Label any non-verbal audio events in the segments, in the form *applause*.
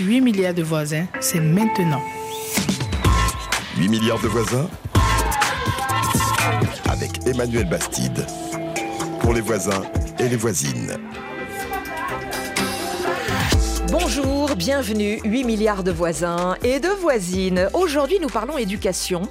8 milliards de voisins, c'est maintenant. 8 milliards de voisins avec Emmanuel Bastide. Pour les voisins et les voisines. Bonjour, bienvenue, 8 milliards de voisins et de voisines. Aujourd'hui, nous parlons éducation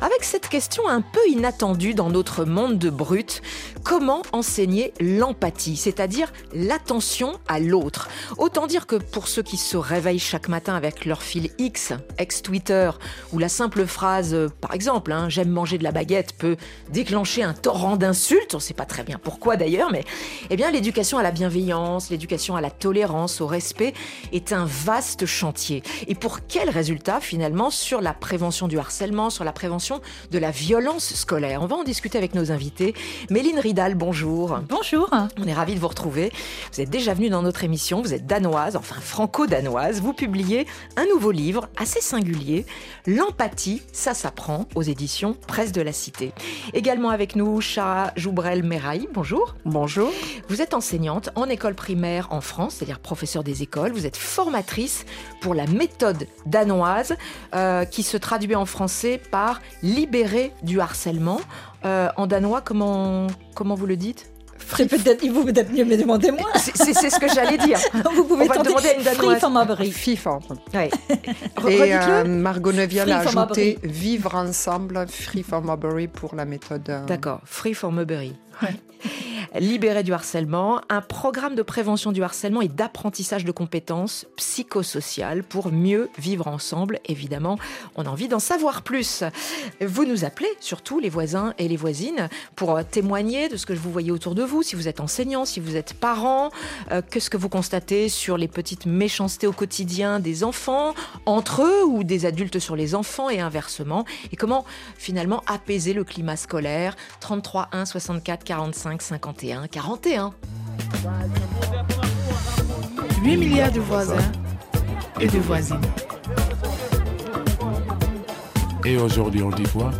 avec cette question un peu inattendue dans notre monde de brut. Comment enseigner l'empathie, c'est-à-dire l'attention à l'autre? Autant dire que pour ceux qui se réveillent chaque matin avec leur fil X, ex-Twitter, ou la simple phrase, par exemple, hein, j'aime manger de la baguette, peut déclencher un torrent d'insultes, on ne sait pas très bien pourquoi d'ailleurs, mais eh bien l'éducation à la bienveillance, l'éducation à la tolérance, au respect, est un vaste chantier. Et pour quel résultat finalement sur la prévention du harcèlement, sur la prévention de la violence scolaire On va en discuter avec nos invités. Méline Ridal, bonjour. Bonjour. On est ravis de vous retrouver. Vous êtes déjà venue dans notre émission, vous êtes danoise, enfin franco-danoise. Vous publiez un nouveau livre assez singulier, L'empathie, ça s'apprend, aux éditions Presse de la Cité. Également avec nous, Chara Joubrel-Meraï, bonjour. Bonjour. Vous êtes enseignante en école primaire en France, c'est-à-dire professeur des écoles. Vous êtes formatrice pour la méthode danoise euh, qui se traduit en français par libérer du harcèlement. Euh, en danois, comment, comment vous le dites? Peut-être, vous peut-être mieux me demander moi. C'est ce que j'allais dire. *laughs* vous pouvez On va demander à une danoise. Free FIFA. Ouais. Et euh, Margot Nevial a ajouté vivre ensemble, Free from Marbury pour la méthode. euh, D'accord, Free for Mulberry. Libérer du harcèlement, un programme de prévention du harcèlement et d'apprentissage de compétences psychosociales pour mieux vivre ensemble. Évidemment, on a envie d'en savoir plus. Vous nous appelez, surtout les voisins et les voisines, pour euh, témoigner de ce que vous voyez autour de vous, si vous êtes enseignant, si vous êtes parent, euh, qu'est-ce que vous constatez sur les petites méchancetés au quotidien des enfants, entre eux ou des adultes sur les enfants et inversement, et comment finalement apaiser le climat scolaire? 33 1 64 45 51 41. 8 milliards de voisins et de voisines. Et aujourd'hui, on dit quoi?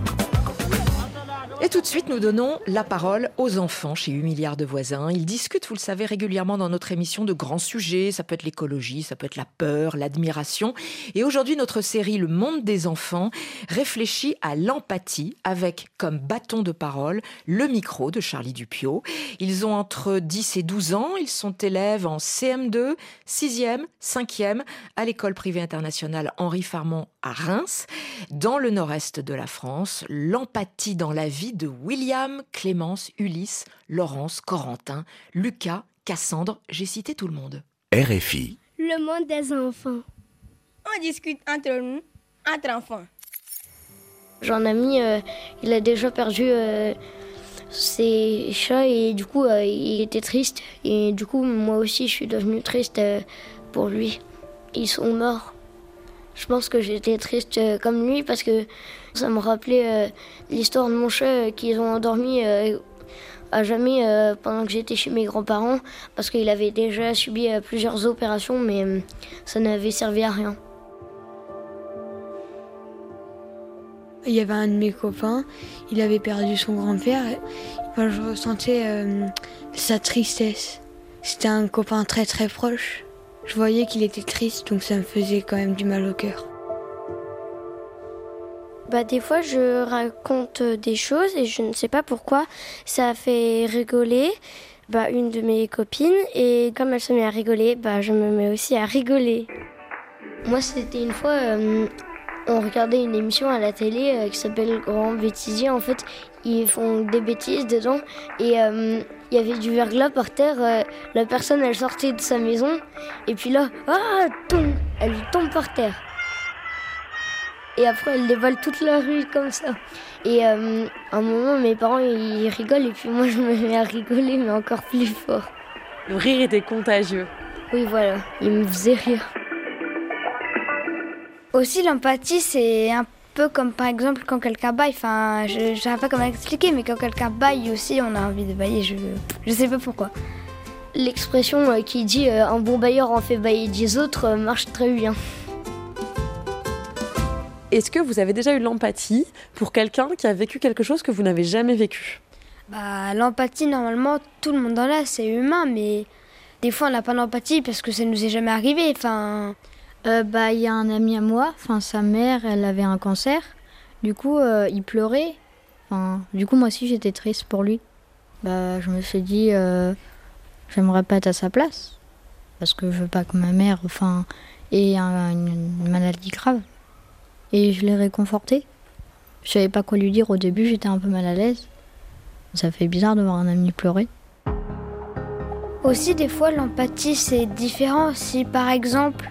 Et tout de suite, nous donnons la parole aux enfants chez 8 milliards de voisins. Ils discutent, vous le savez, régulièrement dans notre émission de grands sujets. Ça peut être l'écologie, ça peut être la peur, l'admiration. Et aujourd'hui, notre série Le monde des enfants réfléchit à l'empathie avec comme bâton de parole le micro de Charlie Dupio. Ils ont entre 10 et 12 ans. Ils sont élèves en CM2, 6e, 5e à l'école privée internationale Henri Farmont à Reims. Dans le nord-est de la France, l'empathie dans la vie de William, Clémence, Ulysse, Laurence, Corentin, Lucas, Cassandre, j'ai cité tout le monde. RFI. Le monde des enfants. On discute entre nous, entre enfants. J'ai un ami, euh, il a déjà perdu euh, ses chats et du coup, euh, il était triste. Et du coup, moi aussi, je suis devenue triste euh, pour lui. Ils sont morts. Je pense que j'étais triste euh, comme lui parce que ça me rappelait euh, l'histoire de mon chat euh, qu'ils ont endormi à jamais pendant que j'étais chez mes grands-parents parce qu'il avait déjà subi plusieurs opérations mais ça n'avait servi à rien. Il y avait un de mes copains, il avait perdu son grand-père. je ressentais sa tristesse. C'était un copain très très proche. Je voyais qu'il était triste, donc ça me faisait quand même du mal au cœur. Bah, des fois, je raconte des choses et je ne sais pas pourquoi ça fait rigoler bah, une de mes copines. Et comme elle se met à rigoler, bah, je me mets aussi à rigoler. Moi, c'était une fois, euh, on regardait une émission à la télé euh, qui s'appelle Grand Bêtisier. En fait, ils font des bêtises dedans et euh, il y avait du verglas par terre. euh, la personne, elle sortait de sa maison et puis là, ah, tombe, elle tombe par terre. Et après, elle dévale toute la rue comme ça. Et euh, à un moment, mes parents, ils rigolent et puis moi, je me mets à rigoler, mais encore plus fort. Le rire était contagieux. Oui, voilà, ils me faisaient rire. Aussi, l'empathie, c'est un peu comme par exemple quand quelqu'un baille. Enfin, je ne savais pas comment expliquer, mais quand quelqu'un baille aussi, on a envie de bailler. Je je sais pas pourquoi. L'expression euh, qui dit euh, un bon bailleur en fait bailler dix autres euh, marche très bien. Est-ce que vous avez déjà eu l'empathie pour quelqu'un qui a vécu quelque chose que vous n'avez jamais vécu? Bah, l'empathie, normalement, tout le monde en a, c'est humain, mais des fois, on n'a pas d'empathie parce que ça nous est jamais arrivé. Enfin, Euh, bah, il y a un ami à moi, enfin sa mère, elle avait un cancer. Du coup, euh, il pleurait. Enfin, du coup, moi aussi, j'étais triste pour lui. Bah, je me suis dit, euh, j'aimerais pas être à sa place, parce que je veux pas que ma mère, enfin, ait un- une maladie grave. Et je l'ai réconforté. Je savais pas quoi lui dire au début, j'étais un peu mal à l'aise. Ça fait bizarre de voir un ami pleurer. Aussi, des fois, l'empathie, c'est différent. Si, par exemple,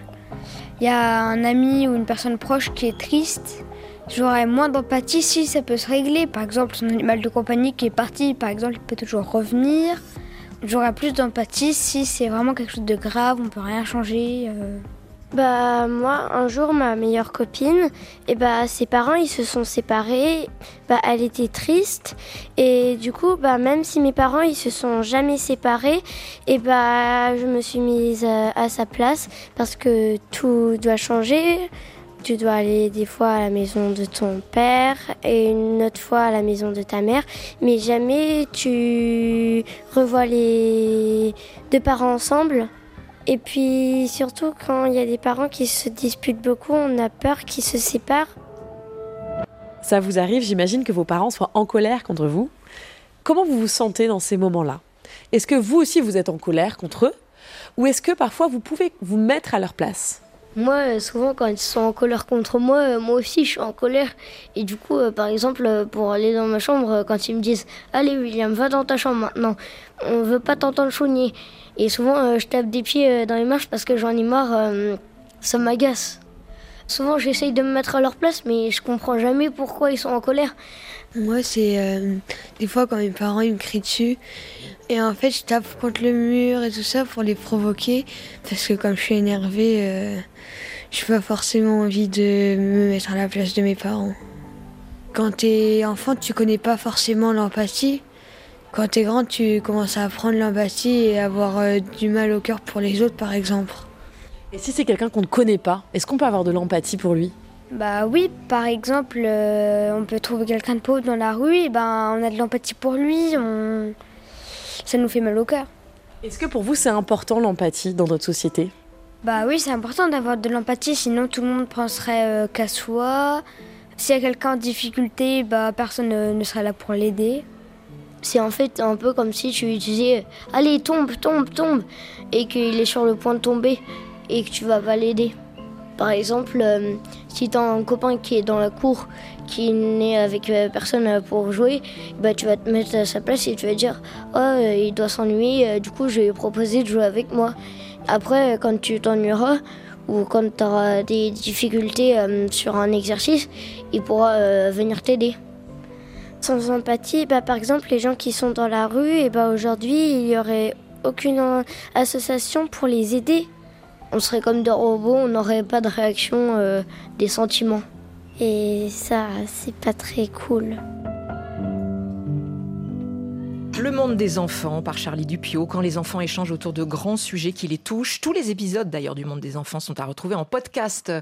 il y a un ami ou une personne proche qui est triste, j'aurais moins d'empathie si ça peut se régler. Par exemple, son animal de compagnie qui est parti, par exemple, il peut toujours revenir. J'aurais plus d'empathie si c'est vraiment quelque chose de grave, on peut rien changer. euh. Bah moi un jour ma meilleure copine et bah ses parents ils se sont séparés. Bah elle était triste. Et du coup bah même si mes parents ils se sont jamais séparés et bah je me suis mise à, à sa place parce que tout doit changer. Tu dois aller des fois à la maison de ton père et une autre fois à la maison de ta mère, mais jamais tu revois les deux parents ensemble. Et puis surtout quand il y a des parents qui se disputent beaucoup, on a peur qu'ils se séparent. Ça vous arrive, j'imagine que vos parents soient en colère contre vous. Comment vous vous sentez dans ces moments-là? Est-ce que vous aussi vous êtes en colère contre eux? Ou est-ce que parfois vous pouvez vous mettre à leur place? Moi, euh, souvent, quand ils sont en colère contre moi, euh, moi aussi, je suis en colère. Et du coup, euh, par exemple, pour aller dans ma chambre, quand ils me disent Allez, William, va dans ta chambre maintenant, on veut pas t'entendre chogner. Et souvent, euh, je tape des pieds euh, dans les marches parce que j'en ai marre, euh, ça m'agace. Souvent, j'essaye de me mettre à leur place, mais je comprends jamais pourquoi ils sont en colère. Moi, c'est des fois quand mes parents ils me crient dessus. Et en fait, je tape contre le mur et tout ça pour les provoquer. Parce que comme je suis énervée, je n'ai pas forcément envie de me mettre à la place de mes parents. Quand t'es enfant, tu connais pas forcément l'empathie. Quand t'es grand, tu commences à apprendre l'empathie et avoir euh, du mal au cœur pour les autres, par exemple. Et si c'est quelqu'un qu'on ne connaît pas, est-ce qu'on peut avoir de l'empathie pour lui? Bah oui, par exemple, euh, on peut trouver quelqu'un de pauvre dans la rue, et ben on a de l'empathie pour lui, on... ça nous fait mal au cœur. Est-ce que pour vous c'est important l'empathie dans notre société? Bah oui, c'est important d'avoir de l'empathie, sinon tout le monde penserait euh, qu'à soi. S'il y a quelqu'un en difficulté, bah personne ne, ne serait là pour l'aider. C'est en fait un peu comme si tu lui disais Allez, tombe, tombe, tombe et qu'il est sur le point de tomber et que tu vas pas l'aider. Par exemple, euh, si t'as un copain qui est dans la cour, qui n'est avec euh, personne euh, pour jouer, bah tu vas te mettre à sa place et tu vas dire Oh, il doit s'ennuyer, du coup je vais lui proposer de jouer avec moi. Après, quand tu t'ennuieras ou quand tu auras des difficultés sur un exercice, il pourra venir t'aider. Sans empathie, bah, par exemple, les gens qui sont dans la rue, et bah, aujourd'hui, il n'y aurait aucune association pour les aider. On serait comme des robots, on n'aurait pas de réaction euh, des sentiments. Et ça, c'est pas très cool. Le monde des enfants par Charlie Dupio, quand les enfants échangent autour de grands sujets qui les touchent. Tous les épisodes d'ailleurs du monde des enfants sont à retrouver en podcast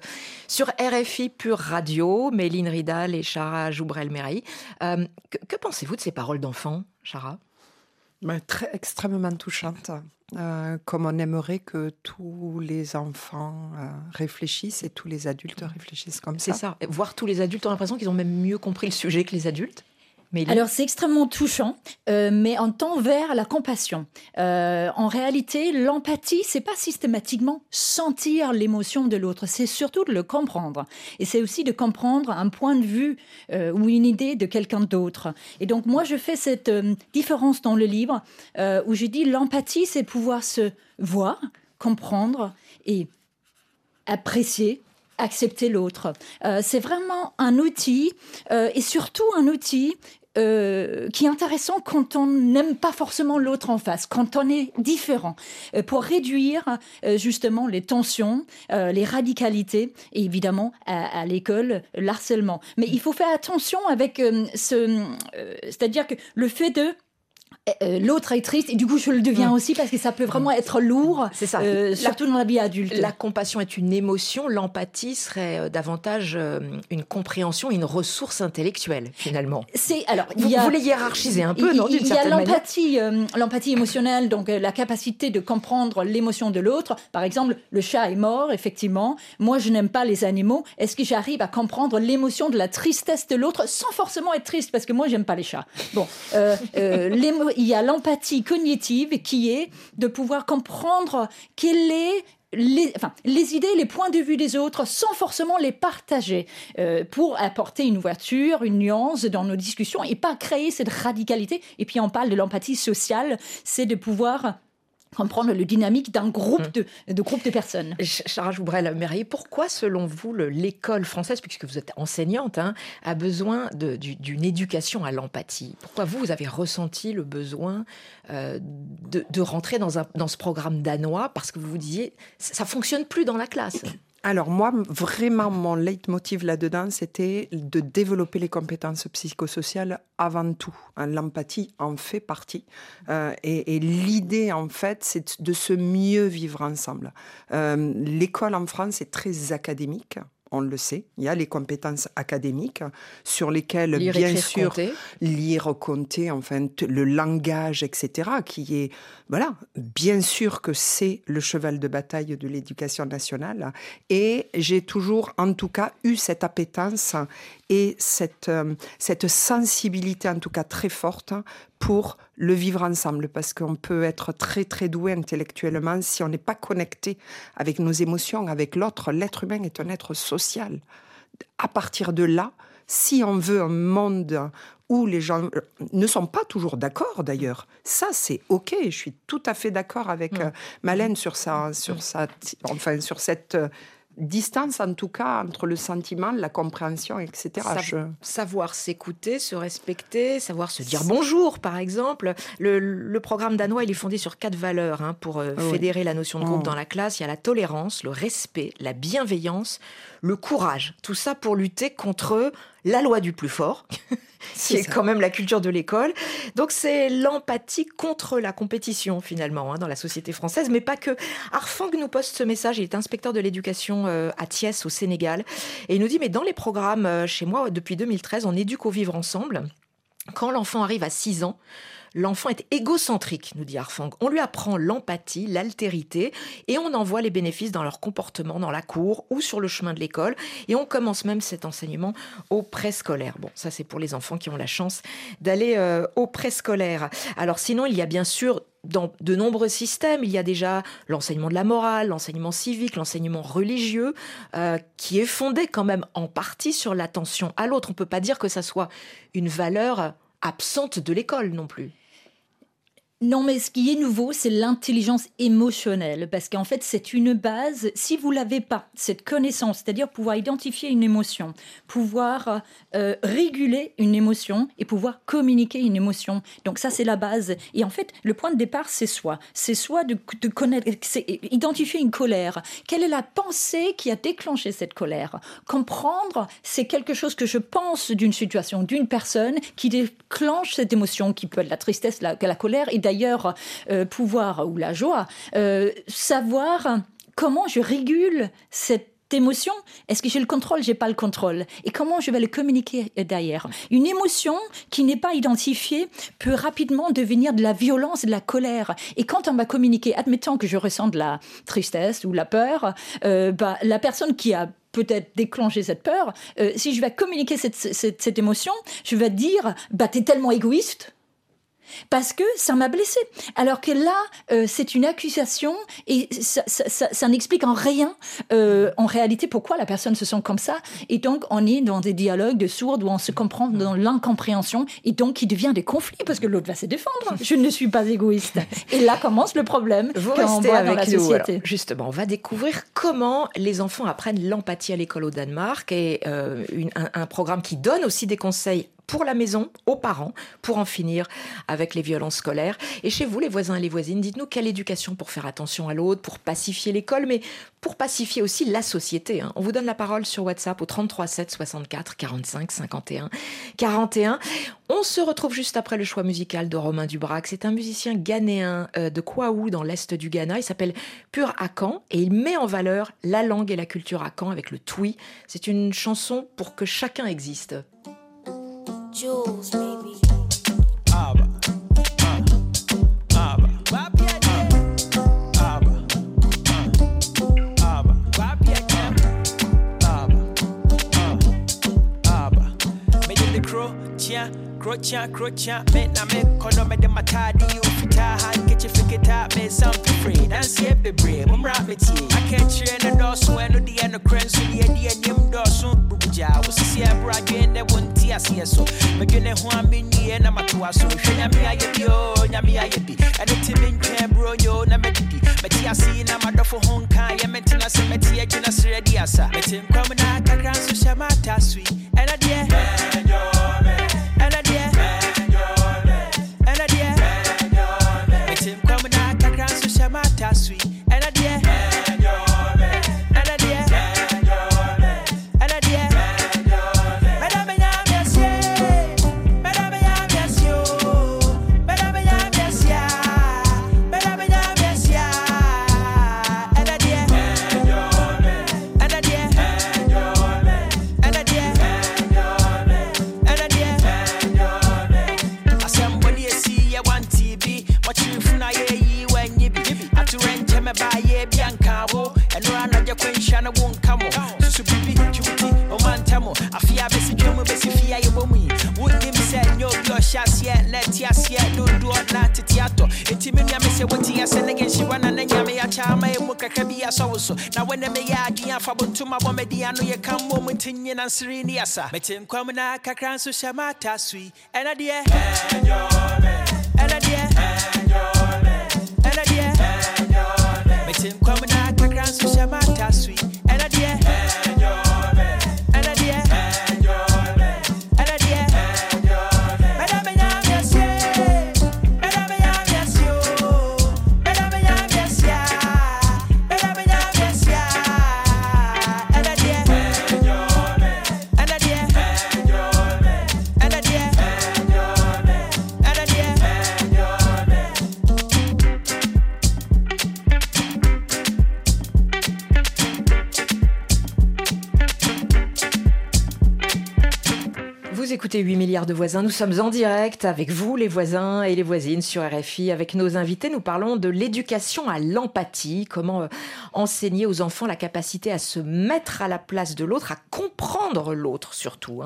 sur RFI Pure Radio. Méline Ridal et Chara Joubrel-Meray. Euh, que, que pensez-vous de ces paroles d'enfants, Chara? Ben, très, extrêmement touchante. Euh, comme on aimerait que tous les enfants euh, réfléchissent et tous les adultes réfléchissent comme ça. C'est ça. Voir tous les adultes ont l'impression qu'ils ont même mieux compris le sujet que les adultes? Alors c'est extrêmement touchant, euh, mais en tend vers la compassion. Euh, en réalité, l'empathie, c'est pas systématiquement sentir l'émotion de l'autre, c'est surtout de le comprendre. Et c'est aussi de comprendre un point de vue euh, ou une idée de quelqu'un d'autre. Et donc moi, je fais cette différence dans le livre où je dis l'empathie, c'est pouvoir se voir, comprendre et apprécier accepter l'autre. Euh, c'est vraiment un outil euh, et surtout un outil euh, qui est intéressant quand on n'aime pas forcément l'autre en face, quand on est différent, euh, pour réduire euh, justement les tensions, euh, les radicalités et évidemment à, à l'école l'harcèlement. Mais il faut faire attention avec euh, ce, euh, c'est-à-dire que le fait de l'autre est triste et du coup je le deviens aussi parce que ça peut vraiment être lourd. C'est ça. euh, La- surtout dans la vie adulte. La compassion est une émotion, l'empathie serait euh, davantage euh, une compréhension, une ressource intellectuelle finalement. C'est alors Vous, y a, vous les hiérarchisez un peu, il- non Il y a l'empathie, euh, l'empathie émotionnelle, donc euh, la capacité de comprendre l'émotion de l'autre. Par exemple, le chat est mort, effectivement. Moi, je n'aime pas les animaux. Est-ce que j'arrive à comprendre l'émotion de la tristesse de l'autre sans forcément être triste? Parce que moi, j'aime pas les chats. Bon, euh, euh, *laughs* il y a l'empathie cognitive qui est de pouvoir comprendre quelle les, enfin, les idées, les points de vue des autres sans forcément les partager euh, pour apporter une ouverture, une nuance dans nos discussions et pas créer cette radicalité. Et puis on parle de l'empathie sociale, c'est de pouvoir comprendre le dynamique d'un groupe de, de groupe de personnes. Ch- Chara Joubrel-Merrier, pourquoi, selon vous, le- l'école française, puisque vous êtes enseignante, hein, a besoin de- du- d'une éducation à l'empathie? Pourquoi vous, vous avez ressenti le besoin euh, de, de rentrer dans, un- dans ce programme danois? Parce que vous vous disiez, ça ça fonctionne plus dans la classe. Alors moi, vraiment, mon leitmotiv là-dedans, c'était de développer les compétences psychosociales avant tout. Hein, L'empathie en fait partie. Euh, et l'idée, en fait, c'est de se mieux vivre ensemble. Euh, L'école en France est très académique. On le sait, il y a les compétences académiques sur lesquelles, Lire, bien écrire, sûr, compter. lire, compter, enfin le langage, etc., qui est, voilà, bien sûr que c'est le cheval de bataille de l'éducation nationale. Et j'ai toujours, en tout cas, eu cette appétence et cette, euh, cette sensibilité, en tout cas très forte, pour le vivre ensemble, parce qu'on peut être très très doué intellectuellement si on n'est pas connecté avec nos émotions, avec l'autre. L'être humain est un être social. À partir de là, si on veut un monde où les gens euh, ne sont pas toujours d'accord d'ailleurs, ça c'est ok. Je suis tout à fait d'accord avec euh, Malène sur sa, sur sa, enfin sur cette distance en tout cas entre le sentiment, la compréhension, etc. Je- Savoir s'écouter, se respecter, savoir se dire bonjour, par exemple. Le, le programme danois, il est fondé sur quatre valeurs hein, pour euh, Ah oui. fédérer la notion de groupe Oh. dans la classe. Il y a la tolérance, le respect, la bienveillance, le courage. Tout ça pour lutter contre la loi du plus fort, *laughs* qui est quand même la culture de l'école. Donc c'est l'empathie contre la compétition finalement hein, dans la société française, mais pas que. Arfang nous poste ce message. Il est inspecteur de l'éducation euh, à Thiès au Sénégal et il nous dit mais dans les programmes euh, chez moi depuis 2013, on éduque au vivre ensemble. Quand l'enfant arrive à 6 ans, L'enfant est égocentrique, nous dit Arfang. On lui apprend l'empathie, l'altérité, et on en voit les bénéfices dans leur comportement dans la cour ou sur le chemin de l'école. Et on commence même cet enseignement au préscolaire. Bon, ça c'est pour les enfants qui ont la chance d'aller euh, au préscolaire. Alors sinon, il y a bien sûr dans de nombreux systèmes, il y a déjà l'enseignement de la morale, l'enseignement civique, l'enseignement religieux, euh, qui est fondé quand même en partie sur l'attention à l'autre. On peut pas dire que ça soit une valeur absente de l'école non plus. Non, mais ce qui est nouveau, c'est l'intelligence émotionnelle, parce qu'en fait, c'est une base. Si vous l'avez pas, cette connaissance, c'est-à-dire pouvoir identifier une émotion, pouvoir euh, réguler une émotion et pouvoir communiquer une émotion. Donc ça, c'est la base. Et en fait, le point de départ, c'est soi. C'est soit de, de connaître, identifier une colère. Quelle est la pensée qui a déclenché cette colère? Comprendre, c'est quelque chose que je pense d'une situation, d'une personne qui déclenche cette émotion, qui peut être la tristesse, la, la colère, et d'ailleurs euh, pouvoir ou la joie, euh, savoir comment je régule cette émotion, est-ce que j'ai le contrôle, j'ai pas le contrôle? Et comment je vais le communiquer derrière? Une émotion qui n'est pas identifiée peut rapidement devenir de la violence de la colère. Et quand on va communiquer, admettons que je ressens de la tristesse ou la peur, euh, bah, la personne qui a peut-être déclenché cette peur, si je vais communiquer cette, cette, cette émotion, je vais dire, bah, t'es tellement égoïste parce que ça m'a blessé. Alors que là, euh, c'est une accusation et ça, ça, ça, ça n'explique en rien, euh, en réalité, pourquoi la personne se sent comme ça. Et donc, on est dans des dialogues de sourds où on se comprend dans l'incompréhension et donc il devient des conflits parce que l'autre va se défendre. Je ne suis pas égoïste. Et là commence le problème Vous qu'on voit avec dans la nous. société. Alors, justement, on va découvrir comment les enfants apprennent l'empathie à l'école au Danemark et euh, une- un, un programme qui donne aussi des conseils pour la maison, aux parents, pour en finir avec les violences scolaires. Et chez vous, les voisins et les voisines, dites-nous quelle éducation pour faire attention à l'autre, pour pacifier l'école, mais pour pacifier aussi la société. hein. On vous donne la parole sur WhatsApp au 33 7 64 45 51 41. On se retrouve juste après le choix musical de Romain Dubrac. C'est un musicien ghanéen euh, de Kwaou dans l'est du Ghana. Il s'appelle Pur Akan et il met en valeur la langue et la culture Akan avec le twi. C'est une chanson pour que chacun existe. Jules, baby. Abba. Crocha, crocha, me na me kono me de matadi you fita hand get you fikita me something free. Dance ye be brave, mum rap me tea. I can't train the door so see so. Medwene ho amenyie na matoa so. Hwɛ nyame ayɛ bi o, nyame ayɛ bi. Ɛne bro yo na medidi. Meti ase na madɔfo ho nka yɛ metena sɛ meti agyina serɛ di asa. Meti nkwam na kakra nso hyɛ mata so yi. Meyɛ adwen afa bontom abɔ madi ano yɛka mmɔ mu nti nyina nsere ni asa. Mete nkwam na kakra nso hyɛ mata so yi ɛna deɛ? Ɛna deɛ de voisins. Nous sommes en direct avec vous, les voisins et les voisines sur RFI. Avec nos invités, nous parlons de l'éducation à l'empathie. Comment euh, enseigner aux enfants la capacité à se mettre à la place de l'autre, à comprendre l'autre surtout.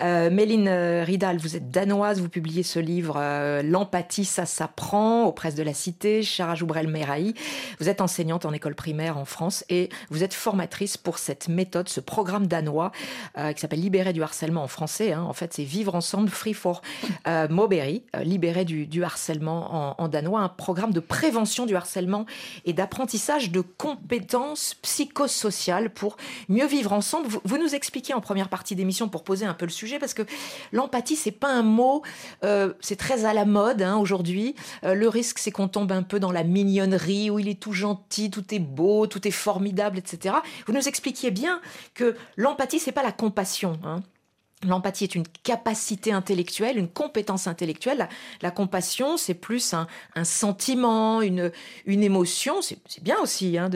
Euh, Méline euh, Ridal, vous êtes danoise. Vous publiez ce livre euh, L'empathie, ça s'apprend aux presses de la Cité. Chara Joubrel-Meraï. Vous êtes enseignante en école primaire en France et vous êtes formatrice pour cette méthode, ce programme danois qui s'appelle Libérer du harcèlement en français. hein. En fait, c'est Vivre ensemble, Free for euh, libérer du, du harcèlement en, en danois, un programme de prévention du harcèlement et d'apprentissage de compétences psychosociales pour mieux vivre ensemble. Vous, vous nous expliquez en première partie d'émission pour poser un peu le parce que l'empathie, c'est pas un mot, euh, c'est très à la mode hein, aujourd'hui. Euh, le risque, c'est qu'on tombe un peu dans la mignonnerie où il est tout gentil, tout est beau, tout est formidable, etc. Vous nous expliquiez bien que l'empathie, c'est pas la compassion. hein. L'empathie est une capacité intellectuelle, une compétence intellectuelle. La, la compassion, c'est plus un, un sentiment, une, une émotion. C'est bien aussi hein,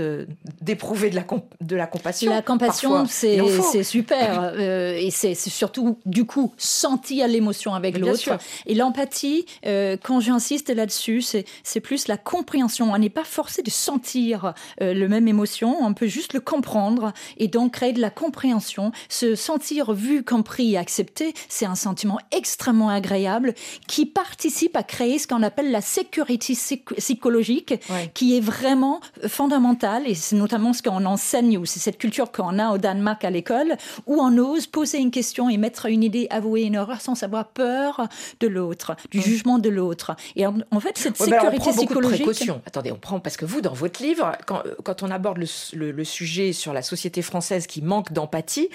d'éprouver de, la comp- de la compassion. La compassion, c'est super. *laughs* euh, et c'est surtout, du coup, sentir l'émotion avec l'autre. Et l'empathie, euh, quand j'insiste là-dessus, c'est c'est plus la compréhension. On n'est pas forcé de sentir euh, le même émotion, on peut juste le comprendre et donc créer de la compréhension. Se sentir vu, compris et accepté, c'est un sentiment extrêmement agréable qui participe à créer ce qu'on appelle la sécurité psych- psychologique, qui est vraiment fondamentale et c'est notamment ce qu'on enseigne ou c'est cette culture qu'on a au Danemark à l'école où on ose poser une question et mettre une idée, avouer une erreur sans avoir peur de l'autre, du jugement de l'autre. Et en, en fait, cette Ouais, alors, sécurité on prend beaucoup de psychologique. précautions. Attendez, on prend parce que vous, dans votre livre, quand, euh, quand on aborde le, le- le sujet sur la société française qui manque d'empathie,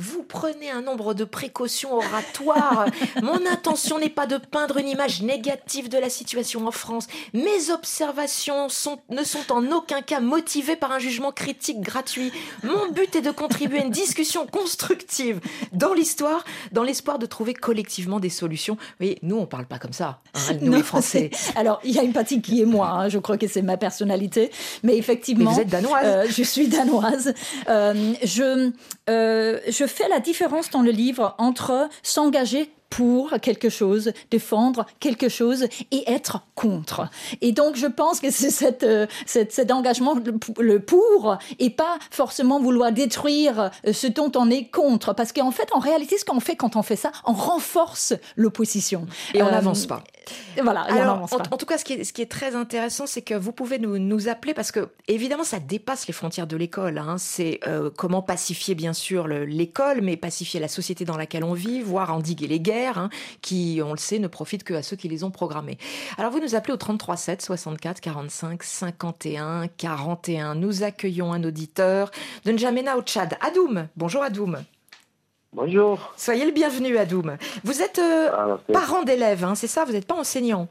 vous prenez un nombre de précautions oratoires. *laughs* Mon intention n'est pas de peindre une image négative de la situation en France. Mes observations sont, ne sont en aucun cas motivées par un jugement critique gratuit. Mon but est de contribuer à une discussion constructive dans l'histoire, dans l'espoir de trouver collectivement des solutions. Vous voyez, nous, on parle pas comme ça, hein, *laughs* nous Non, les Français. Alors, il y a une partie qui est moi, hein, je crois que c'est ma personnalité, mais effectivement. Mais vous êtes danoise. euh, je suis danoise. Euh, je, euh, je fais la différence dans le livre entre s'engager pour quelque chose, défendre quelque chose et être contre. Et donc, je pense que c'est cette, euh, cette- cet engagement, le pour, et pas forcément vouloir détruire euh, ce dont on est contre. Parce qu'en fait, en réalité, ce qu'on fait quand on fait ça, on renforce l'opposition. Et on Euh, n'avance pas. Voilà, Alors, n'avance en, pas. en tout cas, ce qui est, ce qui est très intéressant, c'est que vous pouvez nous, nous appeler parce que, évidemment, ça dépasse les frontières de l'école. hein. C'est euh, comment pacifier, bien sûr, le- l'école, mais pacifier la société dans laquelle on vit, voire endiguer les guerres, hein, qui, on le sait, ne profitent que à ceux qui les ont programmées. Alors, vous nous appelez au 33 7 64 45 51 41. Nous accueillons un auditeur de N'Djamena au Tchad. Adoum. Bonjour, Adoum. Bonjour. Soyez le bienvenu, Adoum. Vous êtes euh, Ah, parent d'élèves, hein, c'est ça Vous n'êtes pas enseignant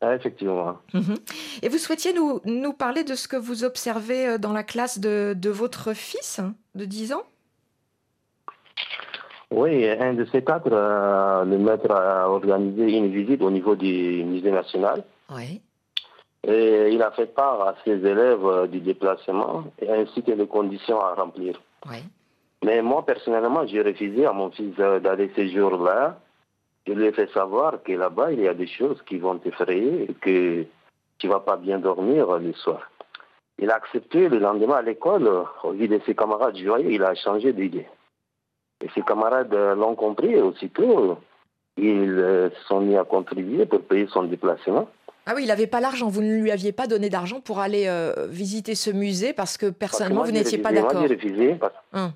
Ah, effectivement. Mhm. Et vous souhaitiez nous, nous parler de ce que vous observez euh, dans la classe de, de votre fils hein, de 10 ans? Oui, un de ces quatre, euh, le maître a organisé une visite au niveau du musée national. Oui. Et il a fait part à ses élèves euh, du déplacement et ainsi que les conditions à remplir. Oui. Mais moi, personnellement, j'ai refusé à mon fils euh, d'aller ces jours-là. Je lui ai fait savoir que là-bas, il y a des choses qui vont t'effrayer et que tu vas pas bien dormir le soir. Il a accepté le lendemain à l'école, au vu de ses camarades joyeux, il a changé d'idée. Et ses camarades euh, l'ont compris et aussitôt, ils euh, se sont mis à contribuer pour payer son déplacement. Ah oui, il n'avait pas l'argent, vous ne lui aviez pas donné d'argent pour aller euh, visiter ce musée parce que personnellement, Parce vous que moi, n'étiez pas. Moi, d'accord. j'ai refusé parce Hum.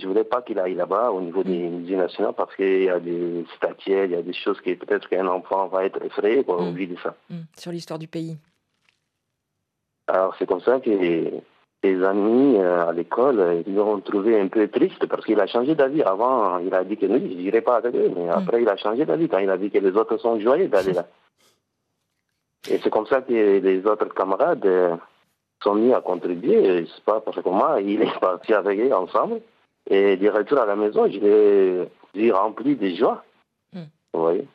je voulais pas qu'il aille là-bas au niveau des musées nationaux parce qu'il y a des statuettes, il y a des choses qui peut-être qu'un enfant va être effrayé quoi, au vu de ça. Hum, Sur l'histoire du pays. Alors c'est comme ça que ses amis euh, à l'école, ils l'ont trouvé un peu triste parce qu'il a changé d'avis. Avant, il a dit que non, je n'irai pas avec eux, mais après il a changé d'avis quand il a vu que les autres sont joyeux d'aller là. *laughs* Et c'est comme ça que les autres camarades euh, sont mis à contribuer. Je sais pas parce que moi, il est *laughs* parti avec eux ensemble. Et du retour à la maison, je l'ai rempli de joie. Vous voyez?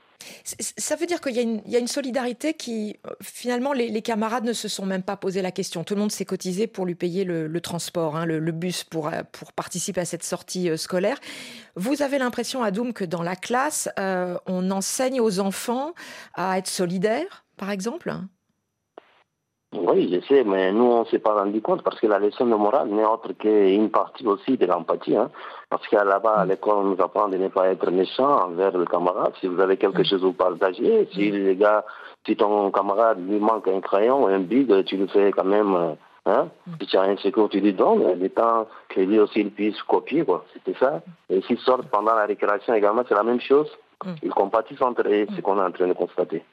Ça veut dire qu'il y, a une- solidarité qui, euh, finalement, les, camarades ne se sont même pas posé la question. Tout le monde s'est cotisé pour lui payer le, transport, hein, le, bus pour, euh, pour participer à cette sortie euh, scolaire. Vous avez l'impression, Adoum, que dans la classe, on enseigne aux enfants à être solidaires, par exemple? Oui, je sais, mais nous, on ne s'est pas rendu compte parce que la leçon de morale n'est autre qu'une partie aussi de l'empathie. Hein. Parce qu'à là-bas, à l'école, on nous apprend de ne pas être méchant envers le camarade. Si vous avez quelque chose à vous partager, si les gars, si ton camarade lui manque un crayon, un big, tu le fais quand même. euh, Hein? Si tu as un secours, tu lui donnes, le temps que lui aussi il puisse copier, quoi. C'était ça. Et s'ils sortent pendant la récréation également, c'est la même chose. Ils compatissent entre eux, c'est ce qu'on est en train de constater.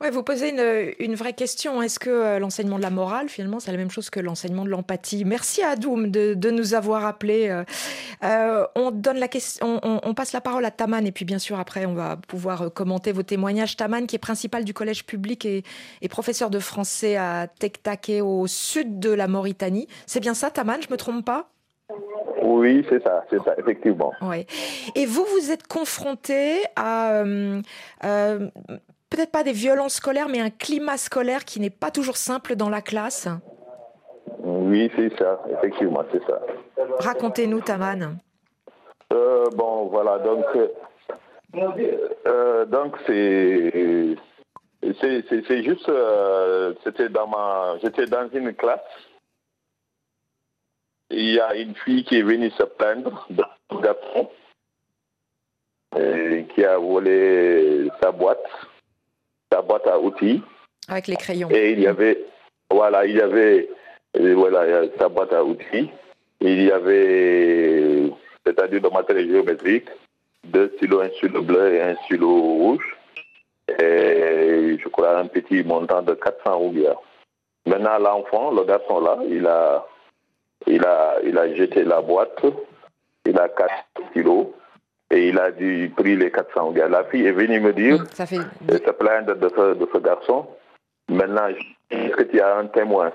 Ouais, vous posez une, une vraie question. Est-ce que euh, l'enseignement de la morale, finalement, c'est la même chose que l'enseignement de l'empathie? Merci à Adoum de, de nous avoir appelés. Euh, euh, on, donne la question, on, on- on passe la parole à Taman et puis bien sûr après on va pouvoir euh, commenter vos témoignages. Taman qui est principal du collège public et, et professeur de français à Tektake au sud de la Mauritanie. C'est bien ça Taman, je me trompe pas? Oui, c'est ça, c'est ça, effectivement. Ouais. Et vous, vous êtes confronté à euh, euh, peut-être pas des violences scolaires, mais un climat scolaire qui n'est pas toujours simple dans la classe. Oui, c'est ça, effectivement, c'est ça. Racontez-nous, Taman. Euh, bon, voilà, donc, euh, euh, donc c'est, c'est, c'est, c'est juste, euh, c'était dans ma, j'étais dans une classe. Il y a une fille qui est venue se plaindre euh, qui a volé sa boîte, sa boîte à outils. Avec les crayons. Et il y avait, voilà, il y avait, euh, voilà, sa boîte à outils. Il y avait, c'est-à-dire de matériel géométrique, deux stylos, un stylo bleu et un stylo rouge. Et je crois un petit montant de 400 roupias. Maintenant, l'enfant, le garçon là, il a, il a, il a jeté la boîte il a 4 kilos et il a dû pris les 400 gars. La fille est venue me dire, Ça fait... elle se plaindre de ce, de ce garçon. Maintenant, est-ce que tu as un témoin?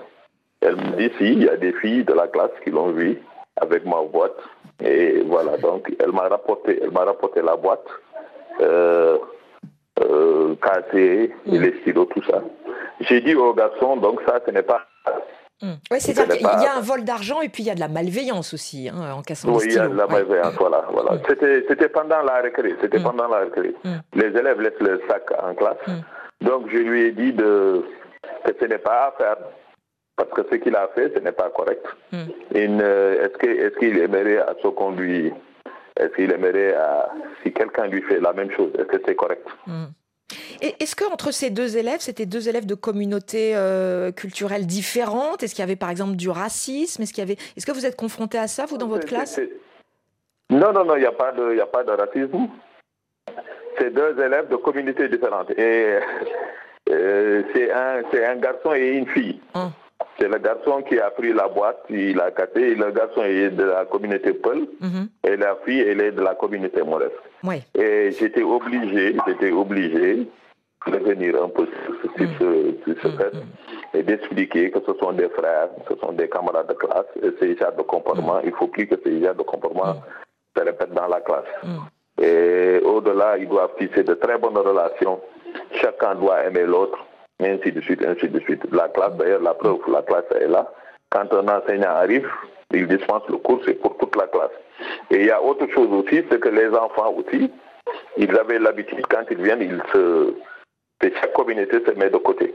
Elle me dit, si, il y a des filles de la classe qui l'ont vu avec ma boîte. Et voilà, donc elle m'a rapporté, elle m'a rapporté la boîte, euh, euh, cassée, et les stylos, tout ça. J'ai dit au garçon, donc ça, ce n'est pas... Oui, c'est-à-dire qu'il y a un vol d'argent et puis il y a de la malveillance aussi hein, en cassant Oui, les il y a stylos. de la Ouais. malveillance, voilà. voilà. C'était, c'était pendant la récré, c'était pendant la récré. Mm. Les élèves laissent le sac en classe. Donc je lui ai dit de, que ce n'est pas à faire, parce que ce qu'il a fait, ce n'est pas correct. Et ne- est-ce, que, est-ce qu'il aimerait à ce qu'on lui... Est-ce qu'il aimerait à... Si quelqu'un lui fait la même chose, est-ce que c'est correct? Est-ce que entre ces deux élèves, c'était deux élèves de communautés euh, culturelles différentes? Est-ce qu'il y avait par exemple du racisme? Est-ce qu'il y avait Est-ce que vous êtes confronté à ça vous dans votre classe? Non, non, non, il n'y a, pas de- y a pas de racisme. C'est deux élèves de communautés différentes. Et *laughs* euh, c'est un, c'est un garçon et une fille. C'est le garçon qui a pris la boîte, il a cassé. Le garçon est de la communauté Peul et la fille, elle est de la communauté Moresque. Ouais. Et j'étais obligé, j'étais obligé de venir un peu sur, ce, sur ce fait et d'expliquer que ce sont des frères, ce sont des camarades de classe, et ces genres de comportements, il faut plus que ces genres de comportements se répètent dans la classe. Et au-delà, ils doivent tisser de très bonnes relations. Chacun doit aimer l'autre, ainsi de suite, ainsi de suite. La classe, d'ailleurs, la preuve, la classe est là. Quand un enseignant arrive, il dispense le cours, c'est pour toute la classe. Et il y a autre chose aussi, c'est que les enfants aussi, ils avaient l'habitude, quand ils viennent, ils se... que chaque communauté se met de côté.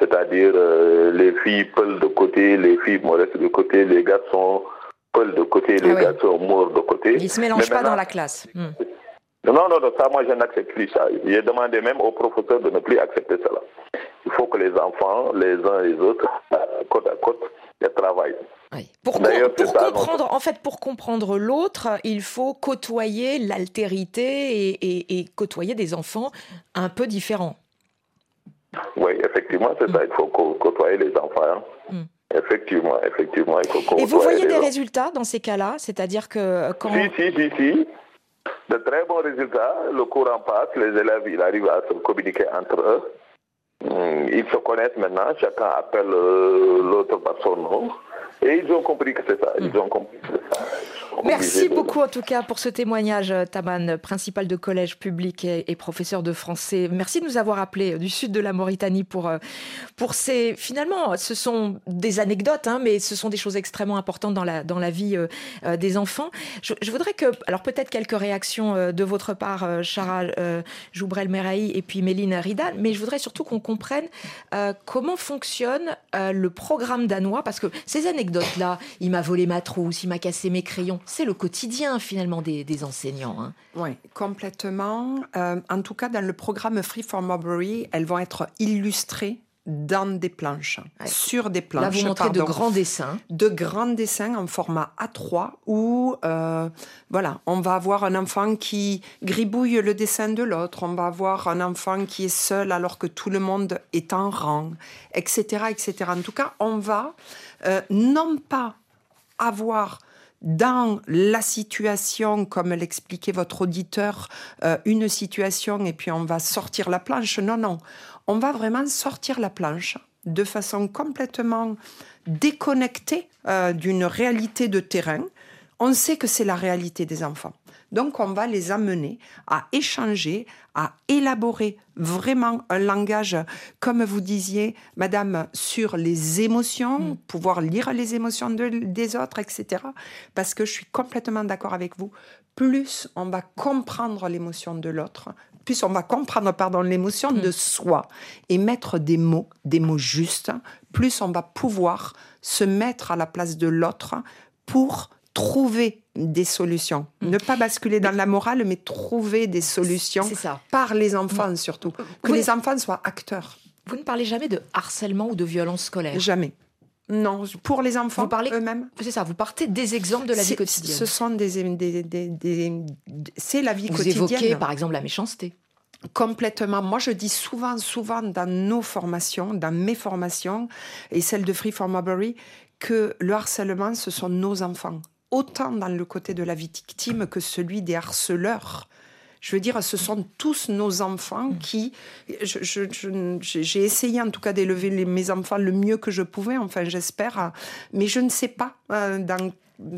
C'est-à-dire euh, les filles peulent de côté, les filles modestes de côté, les garçons peulent de côté, les Ah oui. garçons morts de côté. Ils se mélangent Mais pas dans la classe. Hmm. Non, non, non, ça, moi, je n'accepte plus ça. J'ai demandé même aux professeurs de ne plus accepter cela. Il faut que les enfants, les uns et les autres, euh, côte à côte, ils travaillent. Pour, com- c'est pour ça, comprendre, en fait, pour comprendre l'autre, il faut côtoyer l'altérité et, et- et côtoyer des enfants un peu différents. Oui, effectivement, c'est ça. Il faut cô- côtoyer les enfants. hein. Effectivement, effectivement, il faut côtoyer Et vous voyez des résultats dans ces cas-là? C'est-à-dire que quand... Si, si, si, si. De très bons résultats. Le courant passe, les élèves, ils arrivent à se communiquer entre eux. Hum, Ils se connaissent maintenant, chacun appelle euh, l'autre par son nom. Et ils ont compris que c'est ça. Ils ont compris que ça. Merci beaucoup en tout cas pour ce témoignage, euh, Taman, principal de collège public et, et professeur de français. Merci de nous avoir appelés euh, du sud de la Mauritanie pour, euh, pour ces... Finalement, ce sont des anecdotes, hein, mais ce sont des choses extrêmement importantes dans la, dans la vie euh, des enfants. Je, je voudrais que... Alors peut-être quelques réactions euh, de votre part, euh, Chara Joubrel-Meraï et puis Méline Ridal, mais je voudrais surtout qu'on comprenne comment fonctionne le programme danois, parce que ces anecdotes-là, il m'a volé ma trousse, il m'a cassé mes crayons, c'est le quotidien finalement des, des enseignants. hein. Oui, complètement. Euh, en tout cas, dans le programme Free for Marbury, elles vont être illustrées dans des planches, sur des planches. Là, vous montrez de grands dessins. De grands dessins en format A3 où, euh, voilà, on va avoir un enfant qui gribouille le dessin de l'autre, on va avoir un enfant qui est seul alors que tout le monde est en rang, etc., etc. En tout cas, on va euh, non pas avoir dans la situation, comme l'expliquait votre auditeur, euh, une situation et puis on va sortir la planche. Non, non. On va vraiment sortir la planche de façon complètement déconnectée euh, d'une réalité de terrain. On sait que c'est la réalité des enfants. Donc on va les amener à échanger, à élaborer vraiment un langage, comme vous disiez, Madame, sur les émotions, pouvoir lire les émotions de- des autres, etc. Parce que je suis complètement d'accord avec vous. Plus on va comprendre l'émotion de l'autre, plus on va comprendre pardon l'émotion de soi et mettre des mots, des mots justes, plus on va pouvoir se mettre à la place de l'autre pour trouver des solutions. Ne pas basculer dans la morale, mais trouver des solutions par les enfants surtout. Que Oui. les enfants soient acteurs. Vous ne parlez jamais de harcèlement ou de violence scolaire Jamais. Non, pour les enfants Vous parlez eux-mêmes. C'est ça, vous partez des exemples de la vie quotidienne. Ce sont des, des- des- des- c'est la vie Vous quotidienne. évoquez par exemple la méchanceté. Complètement. Moi, je dis souvent, souvent dans nos formations, dans mes formations et celles de Free for Marbury, que le harcèlement, ce sont nos enfants. Autant dans le côté de la victime que celui des harceleurs. Je veux dire, ce sont tous nos enfants qui. je- je- J'ai essayé en tout cas d'élever mes enfants le mieux que je pouvais, enfin j'espère, euh, mais je ne sais pas euh, dans.